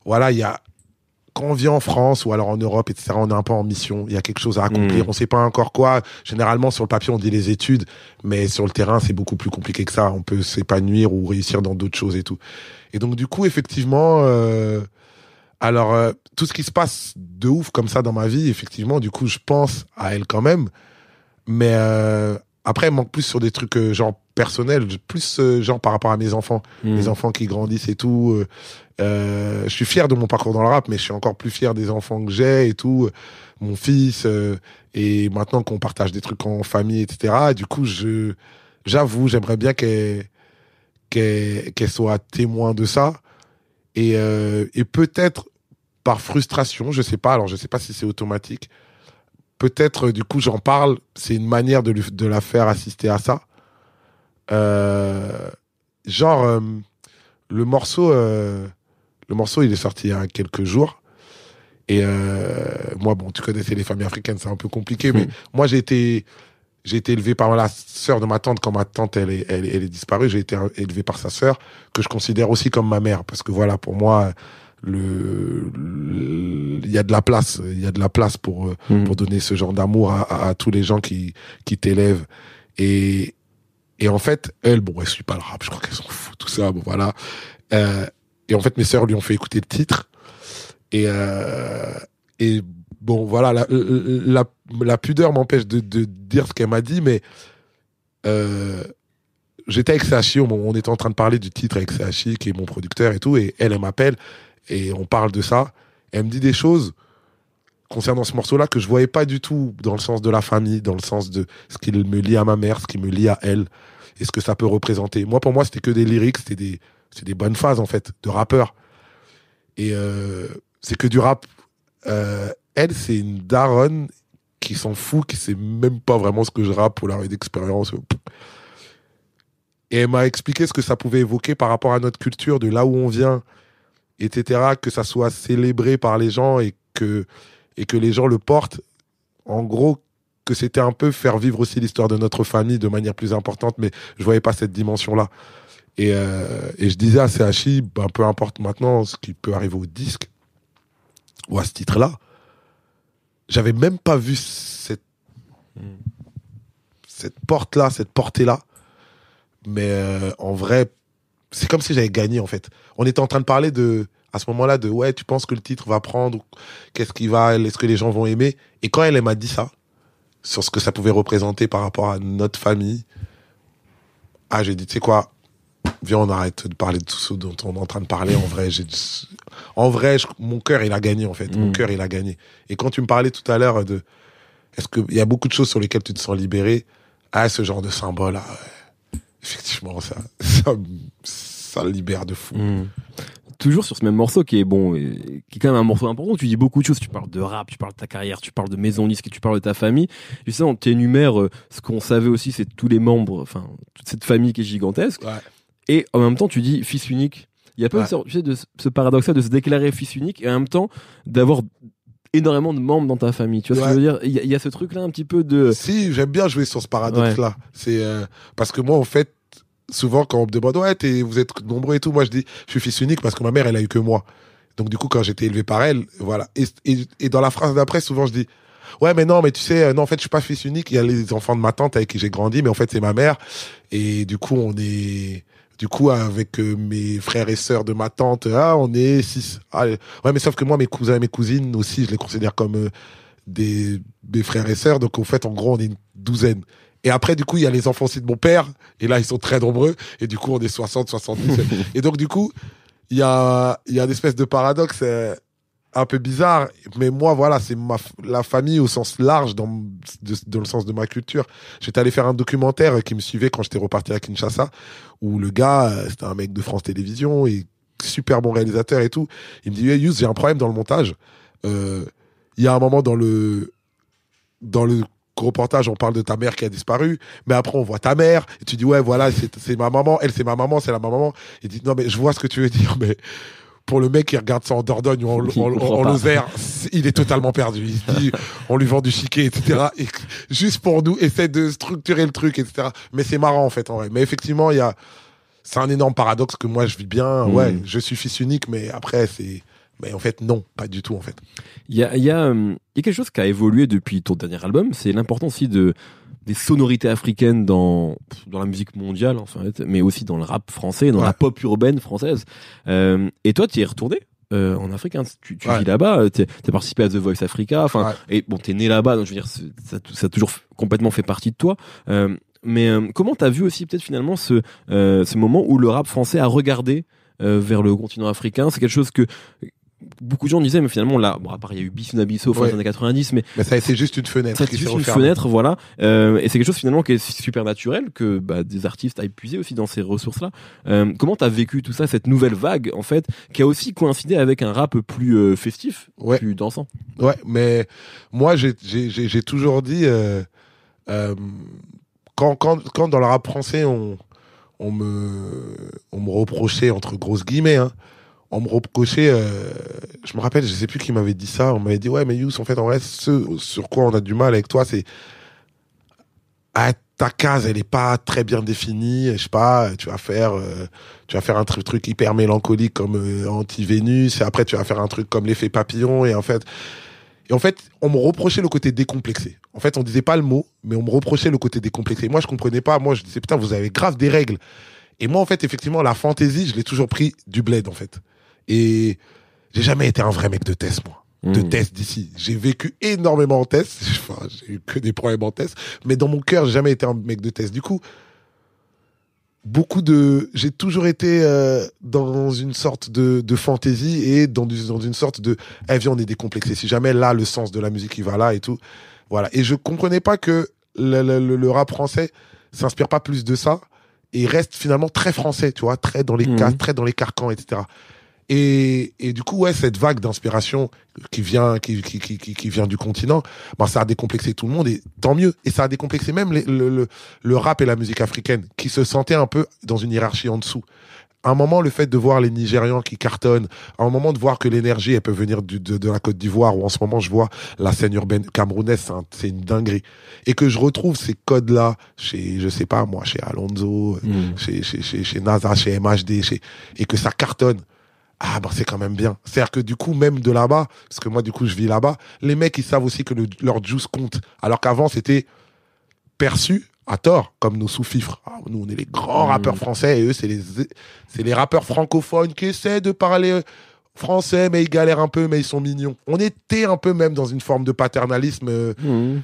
voilà il y a quand on vient en France ou alors en Europe etc on est un peu en mission. Il y a quelque chose à accomplir. Mm. on sait pas encore quoi. Généralement sur le papier on dit les études mais sur le terrain c'est beaucoup plus compliqué que ça. On peut s'épanouir ou réussir dans d'autres choses et tout. Et donc du coup effectivement euh, alors, euh, tout ce qui se passe de ouf comme ça dans ma vie, effectivement, du coup, je pense à elle quand même. Mais euh, après, elle manque plus sur des trucs euh, genre personnels, plus euh, genre par rapport à mes enfants, Mm. les enfants qui grandissent et tout. euh, euh, je suis fier de mon parcours dans le rap, mais je suis encore plus fier des enfants que j'ai et tout. Mon fils, euh, et maintenant qu'on partage des trucs en famille, etc. Du coup, je j'avoue, j'aimerais bien qu'elle qu'elle soit témoin de ça. Et, euh, et peut-être par frustration, je sais pas, alors je sais pas si c'est automatique. Peut-être, du coup, j'en parle, c'est une manière de, lui, de la faire assister à ça. Euh, genre, euh, le morceau, euh, le morceau, il est sorti il y a quelques jours. Et euh, moi, bon, tu connaissais les familles africaines, c'est un peu compliqué, mais Mhm. moi, j'ai été, j'ai été élevé par la sœur de ma tante quand ma tante elle est, elle, elle est disparue. J'ai été élevé par sa sœur que je considère aussi comme ma mère parce que voilà, pour moi, le, il y a de la place, il y a de la place pour euh, Mm. pour donner ce genre d'amour à, à, à tous les gens qui qui t'élèvent et et en fait, elle, bon, elle suit pas le rap, je crois qu'elle s'en fout, tout ça, bon voilà. Euh, et en fait, mes sœurs lui ont fait écouter le titre et euh, et bon voilà, la la, pudeur m'empêche de, de dire ce qu'elle m'a dit, mais euh, j'étais avec Sachi, on, on était en train de parler du titre avec Sachi, qui est mon producteur et tout, et elle, elle m'appelle, et on parle de ça. Elle me dit des choses concernant ce morceau-là que je voyais pas du tout dans le sens de la famille, dans le sens de ce qui me lie à ma mère, ce qui me lie à elle, et ce que ça peut représenter. Moi, pour moi, c'était que des lyrics, c'était des, des bonnes phases, en fait, de rappeur. Et euh, c'est que du rap. Euh, elle, c'est une daronne qui s'en fout, qui sait même pas vraiment ce que je rappe pour la d'expérience. Et elle m'a expliqué ce que ça pouvait évoquer par rapport à notre culture, de là où on vient, etc., que ça soit célébré par les gens et que, et que les gens le portent. En gros, que c'était un peu faire vivre aussi l'histoire de notre famille de manière plus importante, mais je voyais pas cette dimension-là. Et, euh, et je disais à CHI, ben, peu importe maintenant ce qui peut arriver au disque, ou à ce titre-là, j'avais même pas vu cette, porte-là, cette portée-là. Mais euh, en vrai, c'est comme si j'avais gagné en fait. On était en train de parler de, à ce moment-là, de ouais, tu penses que le titre va prendre, qu'est-ce qui va, est-ce que les gens vont aimer? Et quand elle, elle m'a dit ça, sur ce que ça pouvait représenter par rapport à notre famille, Ah, j'ai dit, tu sais quoi, viens, on arrête de parler de tout ce dont on est en train de parler. En vrai, j'ai, en vrai, je- mon cœur, il a gagné, en fait. Mon Mm. cœur, il a gagné. Et quand tu me parlais tout à l'heure de, est-ce qu'il y a beaucoup de choses sur lesquelles tu te sens libéré? Ah, ce genre de symbole, ah, ouais. effectivement, ça, ça, libère de fou. Mm. Toujours sur ce même morceau qui est bon, et qui est quand même un morceau important. Tu dis beaucoup de choses. Tu parles de rap, tu parles de ta carrière, tu parles de maison disque, tu parles de ta famille. Tu énumères euh, ce qu'on savait aussi, c'est tous les membres, enfin toute cette famille qui est gigantesque. Ouais. Et en même temps, tu dis fils unique. Il y a pas Ouais. sorte, tu sais, de ce- ce paradoxe de se déclarer fils unique et en même temps d'avoir énormément de membres dans ta famille. Tu vois ce que je veux dire? Il y, a- il y a ce truc là un petit peu de. Si, j'aime bien jouer sur ce paradoxe-là. C'est euh, parce que moi, en fait, souvent quand on me demande ouais, t'es- vous êtes nombreux et tout, moi je dis je suis fils unique parce que ma mère, elle a eu que moi. Donc du coup, quand j'étais élevé par elle, voilà. Et, et, et dans la phrase d'après, souvent je dis ouais, mais non, mais tu sais, euh, non, en fait, je suis pas fils unique. Il y a les enfants de ma tante avec qui j'ai grandi, mais en fait, c'est ma mère. Et du coup, on est du coup, avec euh, mes frères et sœurs de ma tante, ah, on est six. Ah, ouais, mais sauf que moi, mes cousins et mes cousines aussi, je les considère comme euh, des, des frères et sœurs. Donc, en fait, en gros, on est une douzaine. Et après, du coup, il y a les enfants aussi de mon père. Et là, ils sont très nombreux. Et du coup, on est 60, 70. et donc, du coup, il y a, il y a une espèce de paradoxe euh, un peu bizarre. Mais moi, voilà, c'est ma, la famille au sens large, dans, de- dans le sens de ma culture. J'étais allé faire un documentaire qui me suivait quand j'étais reparti à Kinshasa, où le gars, euh, c'était un mec de France Télévisions, et super bon réalisateur et tout. Il me dit, hey, Yous, j'ai un problème dans le montage. Euh, Il y a un moment dans le, dans le reportage, on parle de ta mère qui a disparu, mais après on voit ta mère, et tu dis, ouais, voilà, c'est ma maman, elle c'est ma maman, c'est la ma maman. Il dit, non, mais je vois ce que tu veux dire, mais pour le mec qui regarde ça en Dordogne ou en, en-. Lozère, il est totalement perdu. Il se dit, on lui vend du chiquet, etc. Et juste pour nous, essaie de structurer le truc, etc. Mais c'est marrant, en fait, en vrai. Mais effectivement, il y a, c'est un énorme paradoxe que moi je vis bien. Mm. Ouais, je suis fils unique, mais après, c'est, mais en fait, non, pas du tout, en fait. Il y a, il y, a, il y a quelque chose qui a évolué depuis ton dernier album, c'est l'importance aussi de des sonorités africaines dans dans la musique mondiale en fait, mais aussi dans le rap français, dans Ouais. la pop urbaine française. Euh, et toi, tu y es retourné euh, en Afrique, hein, tu, tu Ouais. vis là-bas, tu as participé à The Voice Africa, enfin, Ouais. et bon, t'es né là-bas, donc je veux dire, ça, ça a toujours complètement fait partie de toi. Euh, mais euh, comment t'as vu aussi peut-être finalement ce euh, ce moment où le rap français a regardé euh, vers le continent africain? C'est quelque chose que beaucoup de gens disaient, mais finalement là, bon, à part il y a eu Bissou Nabisso fin Ouais. des années 90, mais Mais ça été juste une fenêtre. ça c'est juste une fenêtre, voilà. Euh, et c'est quelque chose finalement qui est super naturel que bah, des artistes aillent puiser aussi dans ces ressources-là. Euh, comment t'as vécu tout ça, cette nouvelle vague en fait, qui a aussi coïncidé avec un rap plus euh, festif, Ouais. plus dansant? Ouais, mais moi, j'ai- toujours dit, euh, quand, quand, quand dans le rap français, on, on, me, on me reprochait, entre grosses guillemets, hein, on me reprochait, euh, je me rappelle, je sais plus qui m'avait dit ça, on m'avait dit, ouais, mais Yous, en fait, en vrai, ce sur quoi on a du mal avec toi, c'est, ah, ta case, elle est pas très bien définie, je sais pas, tu vas faire, euh, tu vas faire un truc, hyper mélancolique comme euh, Anti-Vénus, et après tu vas faire un truc comme l'effet papillon, et en fait, et en fait, on me reprochait le côté décomplexé. En fait, on disait pas le mot, mais on me reprochait le côté décomplexé. Moi, je comprenais pas. Moi, je disais, putain, vous avez grave des règles. Et moi, en fait, effectivement, la fantaisie, je l'ai toujours pris du bled, en fait. Et j'ai jamais été un vrai mec de test, moi. De Mmh. test d'ici. J'ai vécu énormément en test. Enfin, j'ai eu que des problèmes en test. Mais dans mon cœur, j'ai jamais été un mec de test. Du coup, beaucoup de, j'ai toujours été euh, dans une sorte de, de fantaisie et dans, du- dans une sorte de, eh viens, on est décomplexé. Si jamais là, le sens de la musique, il va là et tout. Voilà. Et je comprenais pas que le, le- le- le rap français s'inspire pas plus de ça et reste finalement très français, tu vois, très dans les Mhm. cas, très dans les carcans, etc. Et, et du coup, ouais, cette vague d'inspiration qui vient, qui, qui, qui, qui, vient du continent, ben, ça a décomplexé tout le monde et tant mieux. Et ça a décomplexé même les- le, le, le rap et la musique africaine qui se sentaient un peu dans une hiérarchie en dessous. À un moment, le fait de voir les Nigérians qui cartonnent, à un moment de voir que l'énergie, elle peut venir du, de, de la Côte d'Ivoire, ou en ce moment, je vois la scène urbaine camerounaise, c'est un- c'est une dinguerie. Et que je retrouve ces codes-là chez, je sais pas moi, chez Alonso, Mmh. chez, chez, chez, chez NASA, chez MHD, chez, et que ça cartonne. Ah, ben, c'est quand même bien. C'est-à-dire que du coup, même de là-bas, parce que moi, du coup, je vis là-bas, les mecs, ils savent aussi que le- leur juice compte. Alors qu'avant, c'était perçu à tort, comme nos sous-fifres. Ah, nous, on est les grands Mhm. rappeurs français et eux, c'est les, c'est les rappeurs francophones qui essaient de parler euh, français, mais ils galèrent un peu, mais ils sont mignons. On était un peu même dans une forme de paternalisme euh, Mmh.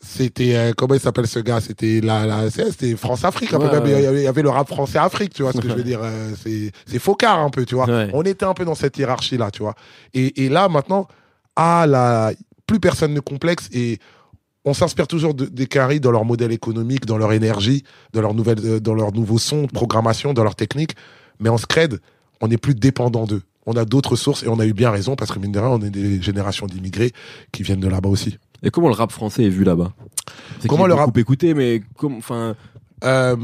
C'était euh, comment il s'appelle ce gars? C'était la, la c'était France Afrique un peu Ouais, même. ouais. il y avait- il y avait le rap français Afrique tu vois ce que je veux dire euh, c'est c'est focard un peu tu vois Ouais. on était un peu dans cette hiérarchie là tu vois et, et là maintenant ah là plus personne ne complexe et on s'inspire toujours de- des caries dans leur modèle économique dans leur énergie dans leur nouvelle euh, dans leur nouveau son de programmation dans leur technique mais en scred on n'est plus dépendant d'eux on a d'autres sources et on a eu bien raison parce que mine de rien on est des générations d'immigrés qui viennent de là-bas aussi Et comment le rap français est vu là-bas? C'est Comment le rap- écouté, mais enfin, Euh,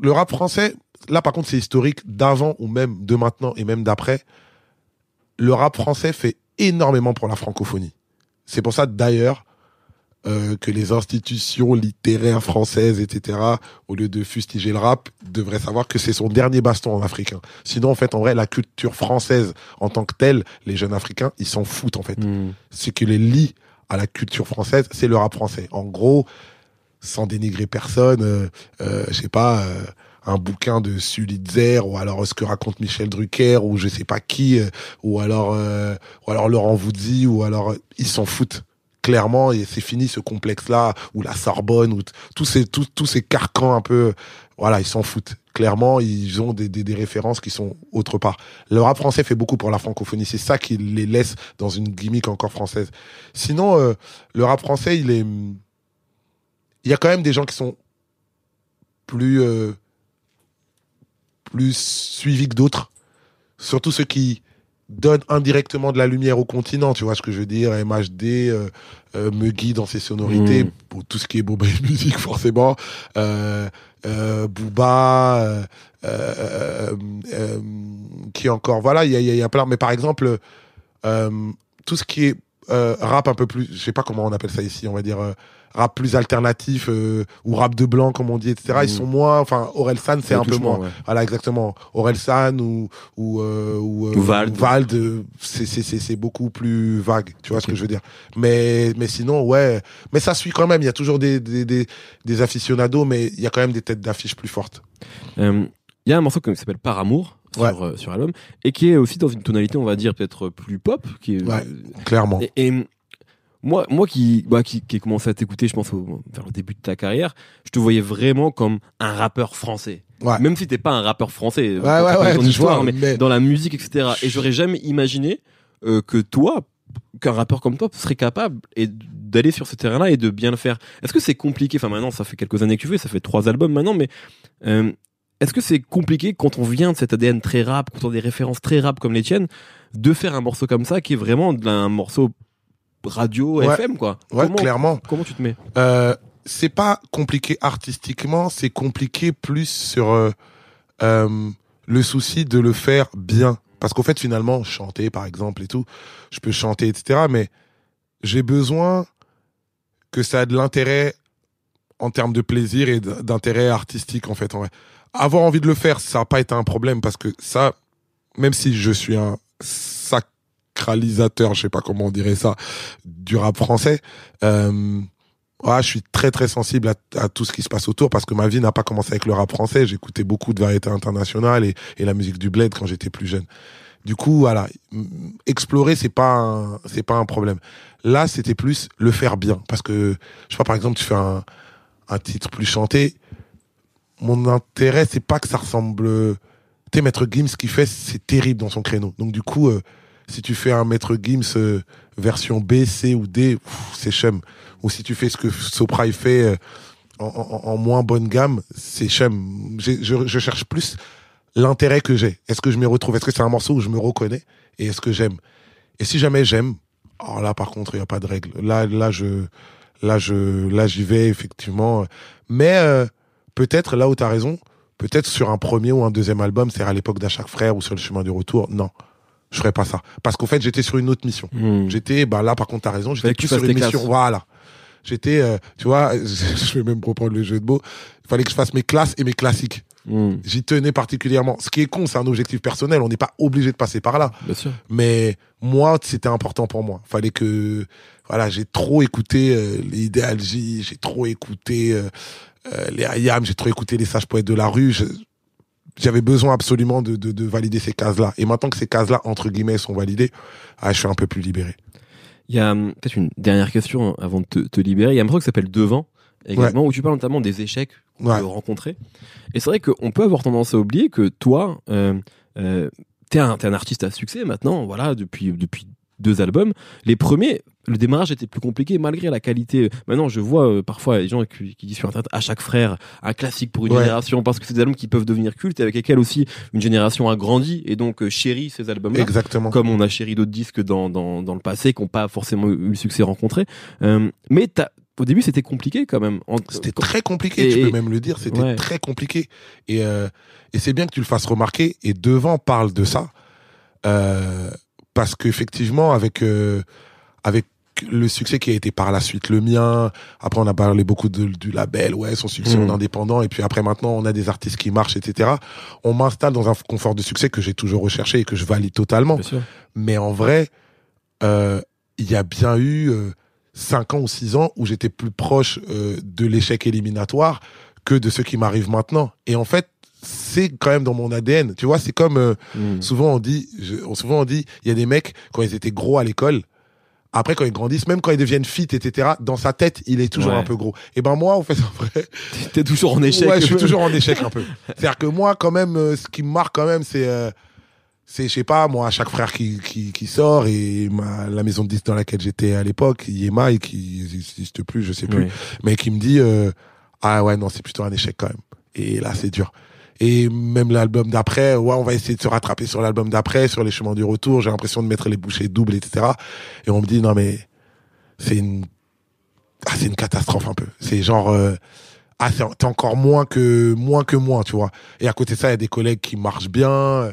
le rap français, là par contre c'est historique d'avant ou même de maintenant et même d'après. Le rap français fait énormément pour la francophonie. C'est pour ça d'ailleurs euh, que les institutions littéraires françaises, etc., au lieu de fustiger le rap, devraient savoir que c'est son dernier baston en africain. Sinon, en fait, en vrai, la culture française en tant que telle, les jeunes africains, ils s'en foutent en fait hmm, ce qui les lie à la culture française, c'est le rap français. En gros, sans dénigrer personne, euh, euh, je sais pas, euh, un bouquin de Sulitzer ou alors ce que raconte Michel Drucker ou je sais pas qui, euh, ou alors euh, ou alors Laurent Voulzy ou alors euh, ils s'en foutent clairement et c'est fini ce complexe là ou la Sorbonne ou tous ces tous ces carcans un peu voilà ils s'en foutent clairement ils ont des, des, des références qui sont autre part. Le rap français fait beaucoup pour la francophonie. C'est ça qui les laisse dans une gimmick encore française. Sinon euh, le rap français il est il y a quand même des gens qui sont plus euh, plus suivis que d'autres. Surtout ceux qui donnent indirectement de la lumière au continent tu vois ce que je veux dire MHD euh, euh, me guide dans ses sonorités Mm. pour tout ce qui est boba et musique forcément euh, euh, Booba euh, qui encore voilà il y a, y a- il y a plein mais par exemple tout ce qui est rap un peu plus je sais pas comment on appelle ça ici on va dire rap plus alternatif euh, ou rap de blanc comme on dit etc ils Mm. sont moins enfin Orelsan c'est ça un peu moins ouais. voilà exactement Orelsan ou ou euh, ou, euh, Ou Vald. Vald, euh, c'est c'est c'est c'est beaucoup plus vague tu vois ce que je veux dire mais mais sinon ouais mais ça suit quand même il y a toujours des des des, des aficionados mais il y a quand même des têtes d'affiche plus fortes Euh, Il y a un morceau qui s'appelle Par amour sur, Ouais. euh, sur l'album et qui est aussi dans une tonalité, on va dire, peut-être plus pop. Qui est, Ouais. clairement Et, et moi, moi qui, bah, qui, qui ai commencé à t'écouter, je pense, au, vers le début de ta carrière, je te voyais vraiment comme un rappeur français. Ouais. Même si t'es pas un rappeur français, Ouais, ouais, ouais, ton je histoire, vois, mais, mais- dans la musique, etc. Et j'aurais jamais imaginé euh, que toi, qu'un rappeur comme toi serait capable et d'aller sur ce terrain-là et de bien le faire. Est-ce que c'est compliqué? Enfin, maintenant, ça fait quelques années que tu fais, ça fait trois albums maintenant, mais euh, est-ce que c'est compliqué quand on vient de cet ADN très rap, quand on a des références très rap comme les tiennes, de faire un morceau comme ça qui est vraiment un morceau radio Ouais. FM quoi ouais comment, clairement comment tu te mets Euh, c'est pas compliqué artistiquement, c'est compliqué plus sur euh, euh, le souci de le faire bien. Parce qu'au fait, finalement, chanter, par exemple, et tout, je peux chanter, etc. Mais j'ai besoin que ça ait de l'intérêt en termes de plaisir et d'intérêt artistique, en fait. En vrai. Avoir envie de le faire, ça n'a pas été un problème parce que ça, même si je suis un sacralisateur, je sais pas comment on dirait ça, du rap français, euh, ah, je suis très très sensible à, tout ce qui se passe autour parce que ma vie n'a pas commencé avec le rap français. J'écoutais beaucoup de variétés internationales et, et la musique du bled quand j'étais plus jeune. Du coup, voilà, explorer c'est pas c'est pas un problème. Là, c'était plus le faire bien parce que je sais pas par exemple, tu fais un, un titre plus chanté. Mon intérêt, c'est pas que ça ressemble. Tu sais, Maître Gims, ce qu'il fait, c'est terrible dans son créneau. Donc du coup, euh, si tu fais un Maître Gims euh, version B, C ou D, c'est chum. Ou si tu fais ce que Sopra fait euh, en, moins bonne gamme, c'est. J'ai- Je, cherche plus l'intérêt que j'ai. Est-ce que je me retrouve? Est-ce que c'est un morceau où je me reconnais? Et est-ce que j'aime? Et si jamais j'aime, alors là par contre il n'y a pas de règle. Là, là je, là je, là j'y vais effectivement. Mais euh, peut-être là où tu as raison, peut-être sur un premier ou un deuxième album, c'est à l'époque d'À chaque frère ou sur le chemin du retour. Non, je ferais pas ça. Parce qu'en fait j'étais sur une autre mission. J'étais, bah là par contre t'as raison, j'étais plus sur une mission. classes. Voilà. J'étais, euh, tu vois, je vais même reprendre le jeu de mots. Il fallait que je fasse mes classes et mes classiques. Hmm, J'y tenais particulièrement. Ce qui est con, c'est un objectif personnel. On n'est pas obligé de passer par là. bien sûr Mais moi, c'était important pour moi. Fallait que, voilà, j'ai trop écouté euh, les J, j'ai trop écouté euh, euh, les IAM, j'ai trop écouté les sages poètes de la rue. Je- J'avais besoin absolument de, de, de valider ces cases-là. Et maintenant que ces cases-là, entre guillemets, sont validées, ah, je suis un peu plus libéré. Il y a hum, peut-être une dernière question avant de te, te libérer. Il y a un truc qui s'appelle Devant également, où tu parles notamment des échecs qu'on Ouais. peut rencontrer. Et c'est vrai qu'on peut avoir tendance à oublier que toi, euh, euh, t'es un, t'es un artiste à succès maintenant, voilà, depuis, depuis deux albums. Les premiers, le démarrage était plus compliqué malgré la qualité. Maintenant, je vois euh, parfois les gens qui, qui disent sur internet à chaque frère un classique pour une Ouais. génération parce que c'est des albums qui peuvent devenir cultes et avec lesquels aussi une génération a grandi et donc euh, chérit ces albums-là Exactement. comme on a chéri d'autres disques dans, dans, dans le passé qui n'ont pas forcément eu le succès rencontré. Euh, mais au début, c'était compliqué quand même. C'était très compliqué, Et- tu peux même le dire, c'était Ouais. très compliqué. Et, euh, et c'est bien que tu le fasses remarquer. Et Devant parle de ça. Euh, parce qu'effectivement, avec, euh, avec le succès qui a été par la suite le mien, après on a parlé beaucoup de- du label, ouais, son succès Mm. en indépendant, et puis après maintenant on a des artistes qui marchent, etc. On m'installe dans un confort de succès que j'ai toujours recherché et que je valide totalement. Mais en vrai, euh, il y a bien eu euh, cinq ans ou six ans où j'étais plus proche euh, de l'échec éliminatoire que de ce qui m'arrive maintenant. Et en fait, c'est quand même dans mon ADN. Tu vois, c'est comme euh, Mm. souvent on dit, je- souvent on dit, il y a des mecs quand ils étaient gros à l'école. Après, quand ils grandissent, même quand ils deviennent fit, etc., dans sa tête, il est toujours Ouais. un peu gros. Et ben moi, en fait, en vrai, T'es toujours en échec. Ouais, je suis toujours en échec un peu. C'est-à-dire que moi, quand même, euh, ce qui me marque quand même, c'est, euh, c'est, je sais pas, moi, chaque frère qui, qui, qui sort et ma, la maison de disques dans laquelle j'étais à l'époque, Yema, et qui n'existe plus, je sais plus, Oui. mais qui me dit, euh, ah ouais, non, c'est plutôt un échec quand même. Et là, c'est dur. Et même l'album d'après, ouais, on va essayer de se rattraper sur l'album d'après, sur les chemins du retour. J'ai l'impression de mettre les bouchées doubles, etc. Et on me dit, non, mais c'est une, ah, c'est une catastrophe un peu. C'est genre, euh, ah, c'est t'es encore moins que, moins que moi, tu vois. Et à côté de ça, il y a des collègues qui marchent bien.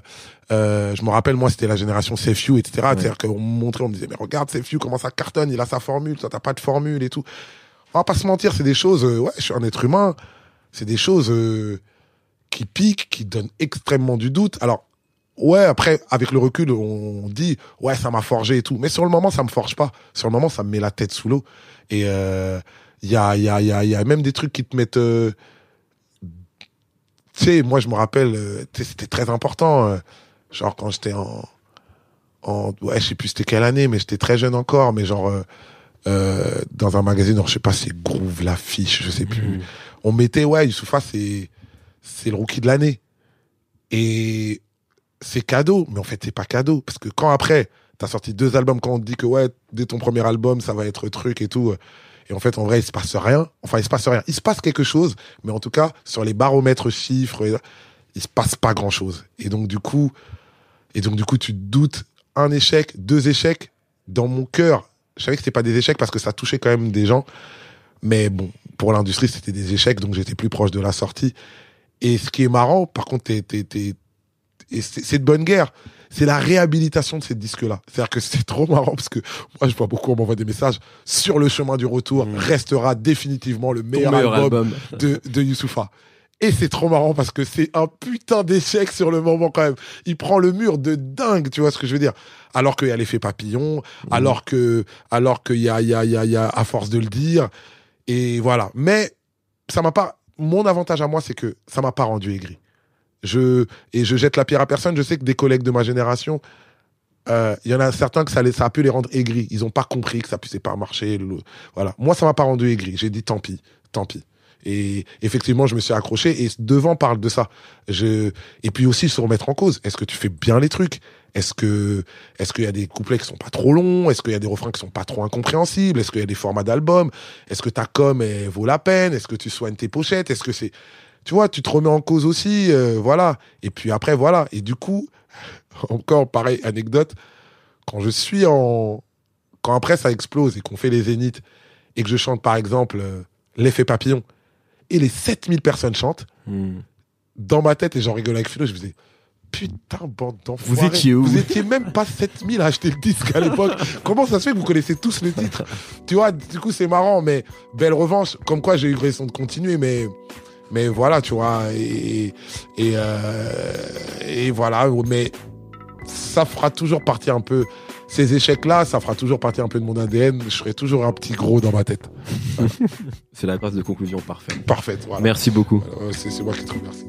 Euh, je me rappelle, moi, c'était la génération You, etc. C'est-à-dire qu'on me montrait, on me disait, mais regarde You, comment ça cartonne, il a sa formule, toi, t'as pas de formule et tout. On va pas se mentir, c'est des choses, euh, ouais, je suis un être humain. C'est des choses, qui piquent, qui donnent extrêmement du doute. Alors, ouais, après, avec le recul, on dit, ouais, ça m'a forgé et tout. Mais sur le moment, ça me forge pas. Sur le moment, ça me met la tête sous l'eau. Et euh, il y, a, y, a, y, a, y a même des trucs qui te mettent... euh, tu sais, moi, je me rappelle, euh, c'était très important. euh, genre, quand j'étais en... en ouais, je sais plus c'était quelle année, mais j'étais très jeune encore. Mais genre, euh, euh, dans un magazine, genre, je sais pas, c'est Groove, l'affiche, je sais plus Mm. on mettait ouais Youssoufa c'est c'est le rookie de l'année. Et c'est cadeau mais en fait c'est pas cadeau. Parce que quand après t'as sorti deux albums quand on te dit que ouais dès ton premier album ça va être truc et tout et en fait en vrai il se passe rien. Enfin il se passe rien. Il se passe quelque chose mais en tout cas sur les baromètres chiffres il se passe pas grand chose et donc du coup et donc du coup tu te doutes un échec deux échecs dans mon cœur. Je savais que c'était pas des échecs parce que ça touchait quand même des gens. Mais bon, pour l'industrie, c'était des échecs, donc j'étais plus proche de la sortie. Et ce qui est marrant, par contre, t'es, t'es, t'es- et c'est, c'est de bonne guerre. C'est la réhabilitation de ces disques-là. C'est-à-dire que c'est trop marrant parce que moi, je vois beaucoup, on m'envoie des messages. Sur le chemin du retour Mm. restera définitivement le meilleur, meilleur album, album. de, de Youssoufa. Et c'est trop marrant parce que c'est un putain d'échec sur le moment quand même. Il prend le mur de dingue, tu vois ce que je veux dire. Alors qu'il y a l'effet papillon, alors que, alors qu'il y a, il y a, il y a, il y a, à force de le dire. Et voilà. Mais ça m'a pas, mon avantage à moi, c'est que ça m'a pas rendu aigri. Je, et je jette la pierre à personne. Je sais que des collègues de ma génération, euh, il y en a certains que ça, a pu les rendre aigris. Ils ont pas compris que ça puissait pas marcher. voilà. Moi, ça m'a pas rendu aigri. J'ai dit tant pis, tant pis. Et effectivement, je me suis accroché. Et devant parle de ça. Je et puis aussi se remettre en cause. Est-ce que tu fais bien les trucs? Est-ce que est-ce qu'il y a des couplets qui sont pas trop longs? Est-ce qu'il y a des refrains qui sont pas trop incompréhensibles? Est-ce qu'il y a des formats d'albums? Est-ce que ta com elle vaut la peine? Est-ce que tu soignes tes pochettes? Est-ce que c'est tu vois, tu te remets en cause aussi, euh, voilà. Et puis après, voilà. Et du coup, encore pareil, anecdote, quand je suis en. Quand après ça explose et qu'on fait les zéniths et que je chante par exemple euh, L'effet papillon et les 7000 personnes chantent, Mm. dans ma tête, et j'en rigole avec Philo, je me disais Putain, bande d'enfoirés. Vous étiez où Vous étiez même pas 7000 à acheter le disque à l'époque. Comment ça se fait que vous connaissez tous le titre? Tu vois, du coup, c'est marrant, mais belle revanche. Comme quoi, j'ai eu raison de continuer, mais. Mais voilà, tu vois, et, et, euh, et voilà, mais ça fera toujours partie un peu, ces échecs-là, ça fera toujours partie un peu de mon ADN. Je serai toujours un petit gros dans ma tête. C'est la phrase de conclusion parfaite. Parfaite, voilà. Merci beaucoup. Euh, c'est moi qui te remercie.